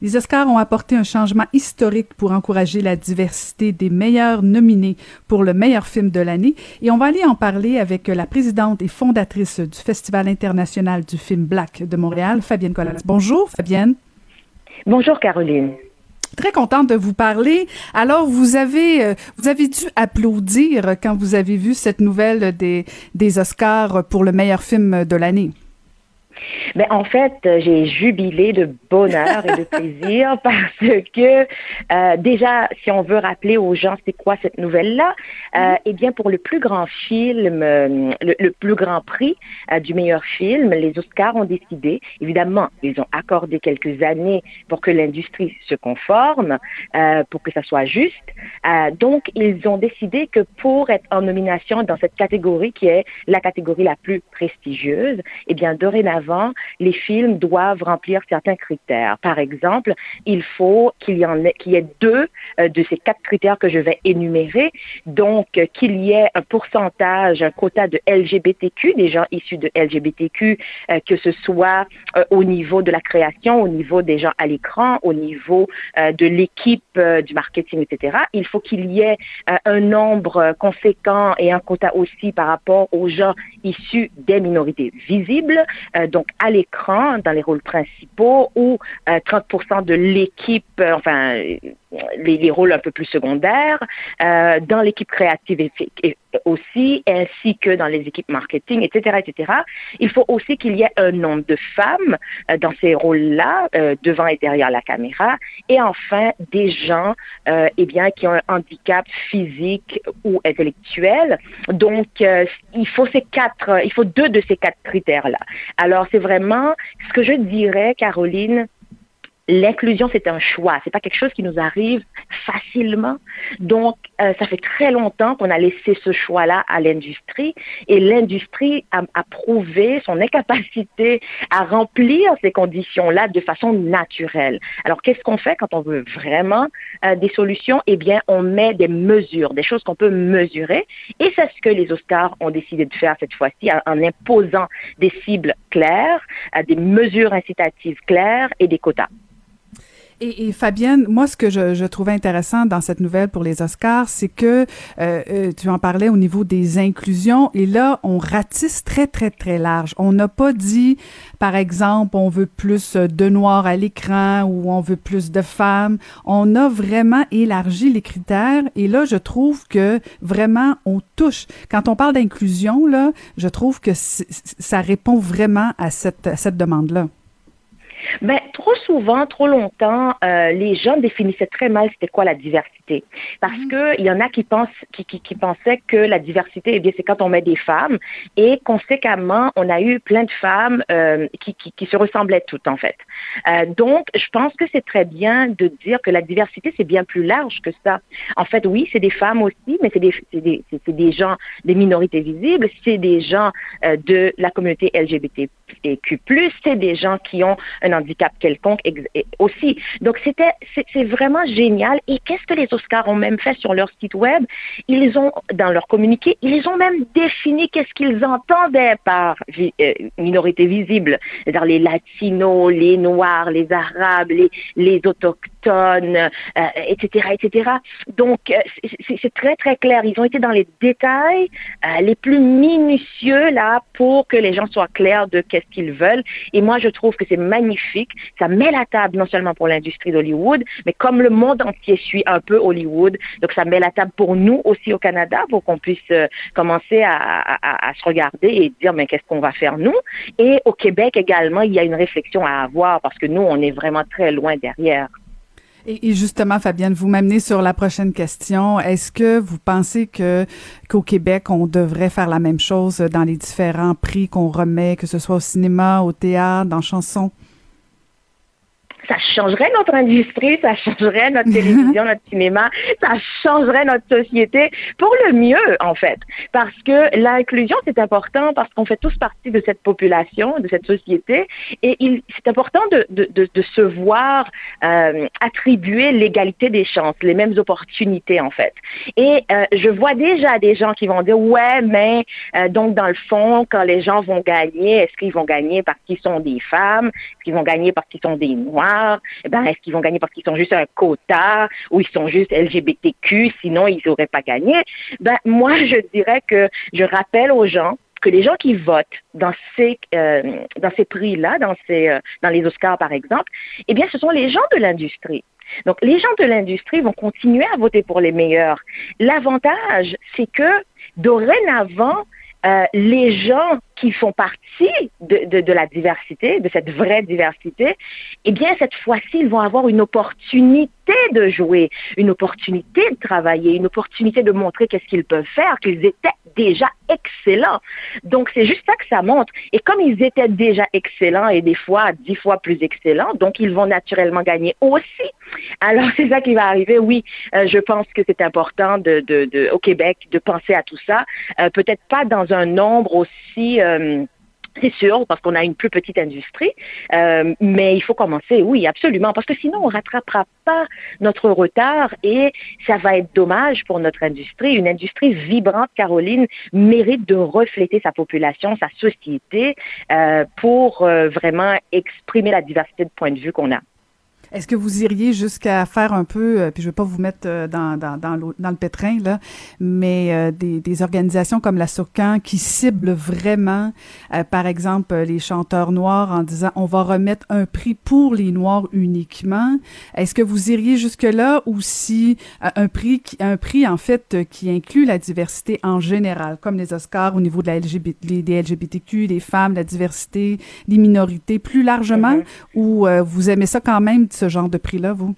Les Oscars ont apporté un changement historique pour encourager la diversité des meilleurs nominés pour le meilleur film de l'année et on va aller en parler avec la présidente et fondatrice du Festival international du film Black de Montréal, Fabienne Collatz. Bonjour Fabienne. Bonjour Caroline. Très contente de vous parler. Alors, vous avez, euh, vous avez dû applaudir quand vous avez vu cette nouvelle des, des Oscars pour le meilleur film de l'année. Mais en fait, euh, j'ai jubilé de bonheur et de plaisir parce que euh, déjà, si on veut rappeler aux gens c'est quoi cette nouvelle-là, euh, eh bien pour le plus grand film, le, le, plus grand prix euh, du meilleur film, les Oscars ont décidé, évidemment, ils ont accordé quelques années pour que l'industrie se conforme, pour que ça soit juste. donc, ils ont décidé que pour être en nomination dans cette catégorie qui est la catégorie la plus prestigieuse, eh bien dorénavant, les films doivent remplir certains critères. Par exemple, il faut qu'il y en ait, deux euh, de ces quatre critères que je vais énumérer. Donc, euh, qu'il y ait un pourcentage, un quota de LGBTQ, des gens issus de LGBTQ, euh, que ce soit au niveau de la création, au niveau des gens à l'écran, au niveau de l'équipe du marketing, etc. Il faut qu'il y ait un nombre conséquent et un quota aussi par rapport aux gens issus des minorités visibles, à l'écran, dans les rôles principaux, ou 30% de l'équipe, enfin, les, les, rôles un peu plus secondaires, euh, dans l'équipe créative aussi, ainsi que dans les équipes marketing, etc., etc. Il faut aussi qu'il y ait un nombre de femmes euh, dans ces rôles-là, euh, devant et derrière la caméra, et enfin des gens, euh, eh bien, qui ont un handicap physique ou intellectuel. Donc, euh, il faut ces quatre, il faut deux de ces quatre critères-là. Alors, c'est vraiment ce que je dirais, Caroline, l'inclusion, c'est un choix. C'est pas quelque chose qui nous arrive facilement. Donc, euh, ça fait très longtemps qu'on a laissé ce choix-là à l'industrie et l'industrie a, a, prouvé son incapacité à remplir ces conditions-là de façon naturelle. Alors, qu'est-ce qu'on fait quand on veut vraiment euh, des solutions? Eh bien, on met des mesures, des choses qu'on peut mesurer et c'est ce que les Oscars ont décidé de faire cette fois-ci en, imposant des cibles claires, euh, des mesures incitatives claires et des quotas. Et, et, Fabienne, moi, ce que je, je, trouvais intéressant dans cette nouvelle pour les Oscars, c'est que euh, euh, tu en parlais au niveau des inclusions, et là, on ratisse très, très, très large. On n'a pas dit, par exemple, on veut plus de noirs à l'écran ou on veut plus de femmes. On a vraiment élargi les critères, et là, je trouve que vraiment, on touche. Quand on parle d'inclusion, là, je trouve que ça répond vraiment à cette, à cette demande-là. Ben, trop souvent, trop longtemps, euh, les gens définissaient très mal c'était quoi la diversité. Parce mm -hmm. que il y en a qui pensent, qui, qui, qui pensaient que la diversité, eh bien, c'est quand on met des femmes. Et conséquemment, on a eu plein de femmes euh, qui, qui, qui, se ressemblaient toutes, en fait. Euh, donc, je pense que c'est très bien de dire que la diversité, c'est bien plus large que ça. En fait, oui, c'est des femmes aussi, mais c'est des, des, des gens, des minorités visibles, c'est des gens euh, de la communauté LGBTQ+, c'est des gens qui ont un handicap quelconque aussi. Donc c'était c'est vraiment génial. Et qu'est-ce que les Oscars ont même fait sur leur site web? Ils ont dans leur communiqué, ils ont même défini qu'est-ce qu'ils entendaient par euh, minorité visible, c'est-à-dire les latinos, les noirs, les arabes, les les autochtones, euh, etc., etc. Donc euh, c'est très très clair. Ils ont été dans les détails euh, les plus minutieux là pour que les gens soient clairs de qu'est-ce qu'ils veulent. Et moi je trouve que c'est magnifique. Ça met la table non seulement pour l'industrie d'Hollywood, mais comme le monde entier suit un peu Hollywood, donc ça met la table pour nous aussi au Canada pour qu'on puisse euh, commencer à, à, à, se regarder et dire mais qu'est-ce qu'on va faire nous? Et au Québec également, il y a une réflexion à avoir parce que nous, on est vraiment très loin derrière. Et, justement, Fabienne, vous m'amenez sur la prochaine question. Est-ce que vous pensez que qu'au Québec, on devrait faire la même chose dans les différents prix qu'on remet, que ce soit au cinéma, au théâtre, dans chansons? Ça changerait notre industrie, ça changerait notre télévision, notre cinéma, ça changerait notre société pour le mieux, en fait. Parce que l'inclusion, c'est important parce qu'on fait tous partie de cette population, de cette société, et c'est important de, de, de, de, se voir euh, attribuer l'égalité des chances, les mêmes opportunités, en fait. Et euh, je vois déjà des gens qui vont dire, ouais, mais euh, donc dans le fond, quand les gens vont gagner, est-ce qu'ils vont gagner parce qu'ils sont des femmes, est-ce qu'ils vont gagner parce qu'ils sont des noirs? Eh ben, est-ce qu'ils vont gagner parce qu'ils sont juste un quota ou ils sont juste LGBTQ, sinon ils n'auraient pas gagné? Ben, moi, je dirais que je rappelle aux gens que les gens qui votent dans ces euh, dans ces prix-là, dans ces euh, dans les Oscars par exemple, eh bien, ce sont les gens de l'industrie. Donc, les gens de l'industrie vont continuer à voter pour les meilleurs. L'avantage, c'est que dorénavant, euh, les gens qui font partie de, de, de, la diversité, de cette vraie diversité, eh bien, cette fois-ci, ils vont avoir une opportunité de jouer, une opportunité de travailler, une opportunité de montrer qu'est-ce qu'ils peuvent faire, qu'ils étaient déjà excellents. Donc, c'est juste ça que ça montre. Et comme ils étaient déjà excellents et des fois dix fois plus excellents, donc ils vont naturellement gagner aussi. Alors, c'est ça qui va arriver. Oui, euh, je pense que c'est important de, de, de, au Québec de penser à tout ça. Euh, Peut-être pas dans un nombre aussi euh, c'est sûr, parce qu'on a une plus petite industrie, euh, mais il faut commencer, oui, absolument, parce que sinon on rattrapera pas notre retard et ça va être dommage pour notre industrie. Une industrie vibrante, Caroline, mérite de refléter sa population, sa société, euh, pour euh, vraiment exprimer la diversité de points de vue qu'on a. Est-ce que vous iriez jusqu'à faire un peu, euh, puis je ne vais pas vous mettre euh, dans, dans, dans, le, dans le pétrin, là, mais euh, des, des, organisations comme la SOCAN qui ciblent vraiment, euh, par exemple, les chanteurs noirs en disant on va remettre un prix pour les noirs uniquement. Est-ce que vous iriez jusque-là ou si un prix, qui, un prix en fait qui inclut la diversité en général, comme les Oscars au niveau de la LGBT, les, des LGBTQ, des femmes, la diversité, les minorités, plus largement, mm -hmm. ou vous aimez ça quand même ce genre de prix-là, vous?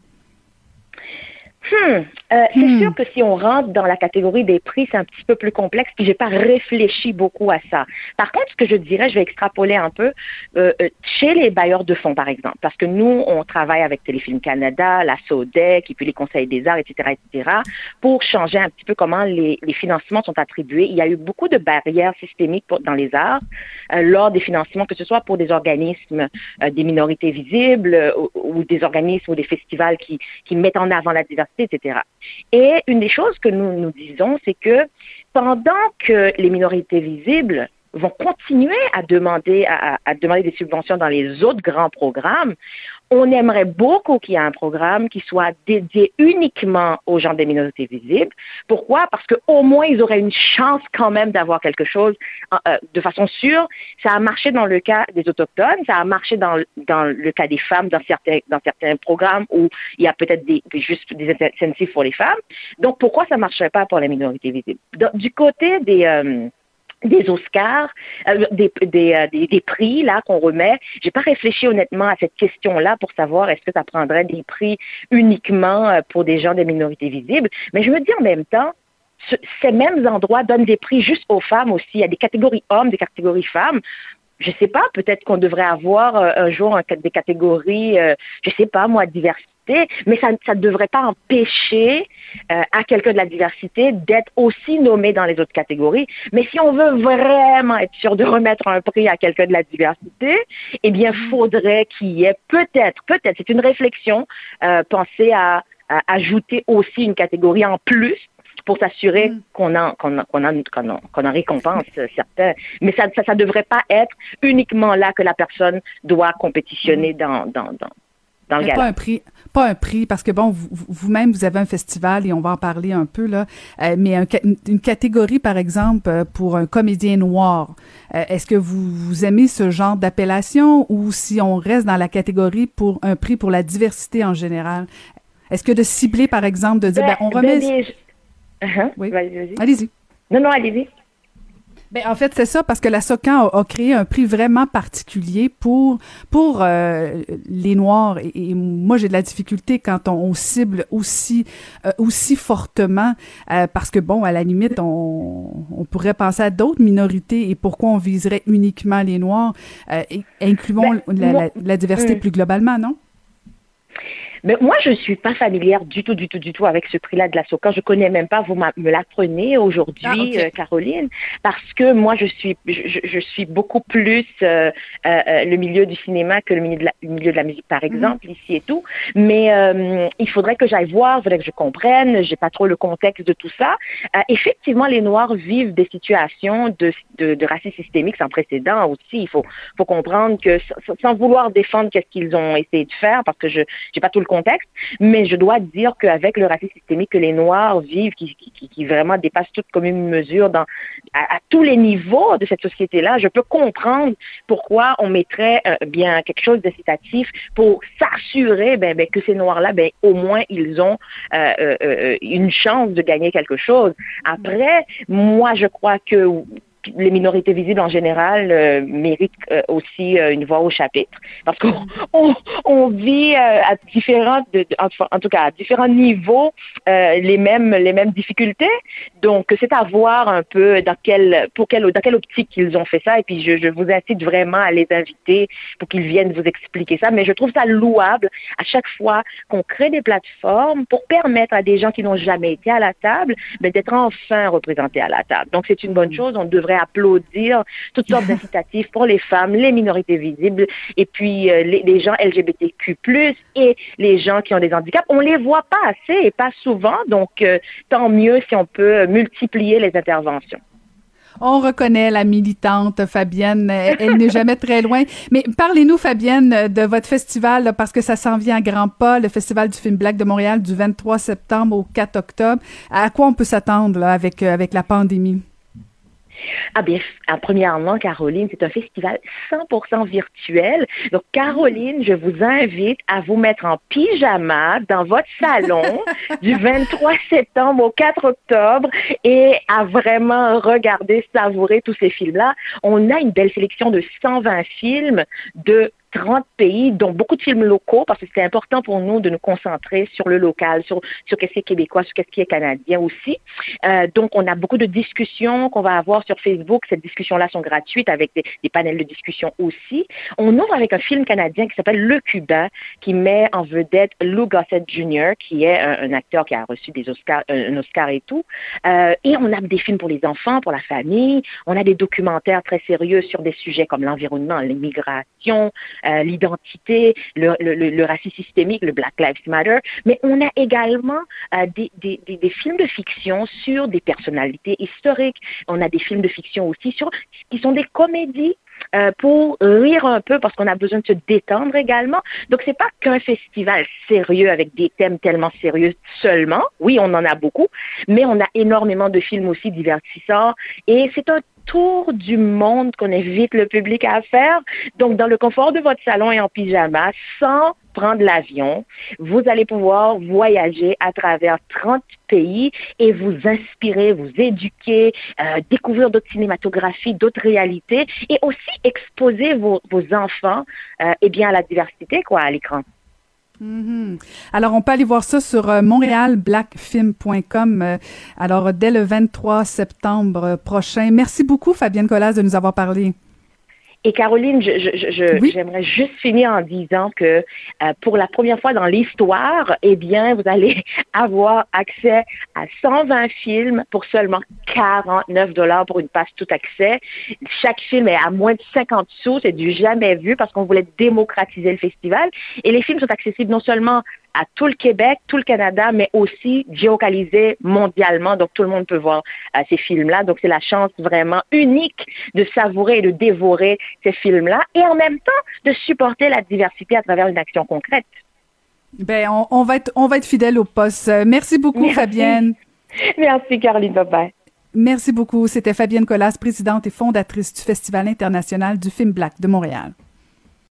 Hmm. Euh, c'est hmm. sûr que si on rentre dans la catégorie des prix, c'est un petit peu plus complexe, puis j'ai pas réfléchi beaucoup à ça. Par contre, ce que je dirais, je vais extrapoler un peu euh, chez les bailleurs de fonds, par exemple, parce que nous, on travaille avec Téléfilm Canada, la SODEC, et puis les conseils des arts, etc., etc., pour changer un petit peu comment les, les financements sont attribués. Il y a eu beaucoup de barrières systémiques pour, dans les arts euh, lors des financements, que ce soit pour des organismes euh, des minorités visibles ou, ou, des organismes ou des festivals qui, qui mettent en avant la diversité etc. Et une des choses que nous nous disons, c'est que pendant que les minorités visibles vont continuer à demander à, à, demander des subventions dans les autres grands programmes, on aimerait beaucoup qu'il y ait un programme qui soit dédié uniquement aux gens des minorités visibles. Pourquoi? Parce qu'au moins, ils auraient une chance quand même d'avoir quelque chose euh, de façon sûre. Ça a marché dans le cas des Autochtones, ça a marché dans, dans le cas des femmes dans certains, dans certains programmes où il y a peut-être des, juste des incentives pour les femmes. Donc, pourquoi ça ne marcherait pas pour les minorités visibles? Du côté des... Euh, des Oscars, euh, des, euh, des, des, prix là qu'on remet. J'ai pas réfléchi honnêtement à cette question-là pour savoir est-ce que ça prendrait des prix uniquement euh, pour des gens des minorités visibles. Mais je me dis en même temps, ce, ces mêmes endroits donnent des prix juste aux femmes aussi. Il y a des catégories hommes, des catégories femmes. Je sais pas, peut-être qu'on devrait avoir un jour des catégories, euh, je sais pas moi, diversité mais ça ne devrait pas empêcher euh, à quelqu'un de la diversité d'être aussi nommé dans les autres catégories. Mais si on veut vraiment être sûr de remettre un prix à quelqu'un de la diversité, eh bien, faudrait qu'il y ait peut-être, peut-être, c'est une réflexion, euh, penser à, à ajouter aussi une catégorie en plus pour s'assurer mm. qu'on en, qu'on en, qu'on en, qu'on en, qu'on en, récompense certains. Mais ça ne ça, ça devrait pas être uniquement là que la personne doit compétitionner dans, dans, dans, dans le Pas un prix, pas un prix, parce que bon, vous-même, vous, avez un festival et on va en parler un peu, là, euh, mais un, une, catégorie, par exemple, euh, pour un comédien noir. Euh, Est-ce que vous, vous aimez ce genre d'appellation ou si on reste dans la catégorie pour un prix pour la diversité en général? Est-ce que de cibler, par exemple, de dire, ben, ben on remet... Ben, uh -huh. Oui. Allez-y. Non, non, allez-y. Ben, en fait, c'est ça, parce que la SOCAN a, a, créé un prix vraiment particulier pour, pour euh, les Noirs. Et, et moi, j'ai de la difficulté quand on, on cible aussi, euh, aussi fortement, euh, parce que, bon, à la limite, on, on pourrait penser à d'autres minorités et pourquoi on viserait uniquement les Noirs. Euh, et, incluons ben, la, la, la, diversité mmh. plus globalement, non? Mais moi, je suis pas familière du tout, du tout, du tout avec ce prix-là de la SOCA. Je connais même pas. Vous me l'apprenez aujourd'hui, Ah, euh, Caroline, parce que moi, je suis, je, je suis beaucoup plus euh, euh, euh, le milieu du cinéma que le milieu de la, milieu de la musique, par exemple, ici et tout. Mais euh, il faudrait que j'aille voir, il faudrait que je comprenne. J'ai pas trop le contexte de tout ça. Effectivement, les Noirs vivent des situations de, de, de racisme systémique sans précédent aussi. Il faut, faut comprendre que sans, sans vouloir défendre qu'est-ce qu'ils ont essayé de faire, parce que je j'ai pas tout le contexte, mais je dois dire qu'avec le racisme systémique que les Noirs vivent, qui, vraiment dépasse toute commune mesure à, tous les niveaux de cette société-là, je peux comprendre pourquoi on mettrait euh, bien quelque chose d'incitatif pour s'assurer ben, ben, que ces Noirs-là, ben, au moins, ils ont euh, euh, une chance de gagner quelque chose. Après, moi, je crois que les minorités visibles en général euh, méritent euh, aussi euh, une voix au chapitre. Parce qu'on on, on vit à différents de, en, tout cas à différents niveaux les mêmes les mêmes difficultés. Donc c'est à voir un peu dans quelle pour quelle dans quelle optique ils ont fait ça. Et puis je, je vous incite vraiment à les inviter pour qu'ils viennent vous expliquer ça. Mais je trouve ça louable à chaque fois qu'on crée des plateformes pour permettre à des gens qui n'ont jamais été à la table ben, d'être enfin représentés à la table. Donc c'est une bonne chose. On devrait applaudir toutes sortes d'incitatifs pour les femmes, les minorités visibles et puis euh, les, les gens LGBTQ+, et les gens qui ont des handicaps. On les voit pas assez et pas souvent, donc euh, tant mieux si on peut multiplier les interventions. On reconnaît la militante Fabienne, elle, elle n'est jamais très loin. Mais parlez-nous, Fabienne, de votre festival, là, parce que ça s'en vient à grands pas, le Festival du film Black de Montréal du 23 septembre au 4 octobre. À quoi on peut s'attendre avec, euh, avec la pandémie? Ah bien, en premièrement, Caroline, c'est un festival 100% virtuel. Donc, Caroline, je vous invite à vous mettre en pyjama dans votre salon du 23 septembre au 4 octobre et à vraiment regarder, savourer tous ces films-là. On a une belle sélection de 120 films de 30 pays, dont beaucoup de films locaux, parce que c'est important pour nous de nous concentrer sur le local, sur, sur qu'est-ce qui est québécois, sur qu'est-ce qui est canadien aussi. Euh, donc, on a beaucoup de discussions qu'on va avoir sur Facebook. Ces discussions-là sont gratuites avec des, des, panels de discussion aussi. On ouvre avec un film canadien qui s'appelle Le Cubain, qui met en vedette Lou Gossett Jr., qui est un, un acteur qui a reçu des Oscars, un Oscar et tout. Euh, et on a des films pour les enfants, pour la famille. On a des documentaires très sérieux sur des sujets comme l'environnement, l'immigration, euh, l'identité, le, racisme systémique, le Black Lives Matter, mais on a également euh, des, des, films de fiction sur des personnalités historiques. On a des films de fiction aussi sur qui sont des comédies euh, pour rire un peu parce qu'on a besoin de se détendre également. Donc c'est pas qu'un festival sérieux avec des thèmes tellement sérieux seulement. Oui, on en a beaucoup, mais on a énormément de films aussi divertissants et c'est un tour du monde qu'on invite le public à faire. Donc, dans le confort de votre salon et en pyjama, sans prendre l'avion, vous allez pouvoir voyager à travers 30 pays et vous inspirer, vous éduquer, euh, découvrir d'autres cinématographies, d'autres réalités et aussi exposer vos, enfants eh bien, à la diversité quoi, à l'écran. Mm -hmm. Alors, on peut aller voir ça sur euh, montrealblackfilm.com. Euh, alors, dès le 23 septembre prochain. Merci beaucoup, Fabienne Collas, de nous avoir parlé. Et Caroline, je, je, je, oui. j'aimerais juste finir en disant que euh, pour la première fois dans l'histoire, eh bien, vous allez avoir accès à 120 films pour seulement 49 dollars pour une passe tout accès. Chaque film est à moins de 50 sous, c'est du jamais vu parce qu'on voulait démocratiser le festival. Et les films sont accessibles non seulement à tout le Québec, tout le Canada, mais aussi géocalisé mondialement. Donc, tout le monde peut voir euh, ces films-là. Donc, c'est la chance vraiment unique de savourer et de dévorer ces films-là et en même temps de supporter la diversité à travers une action concrète. Ben, on, on va être, on va être fidèle au poste. Merci beaucoup, Merci. Fabienne. Merci, Caroline. Bye-bye. Merci beaucoup. C'était Fabienne Collas, présidente et fondatrice du Festival international du film Black de Montréal.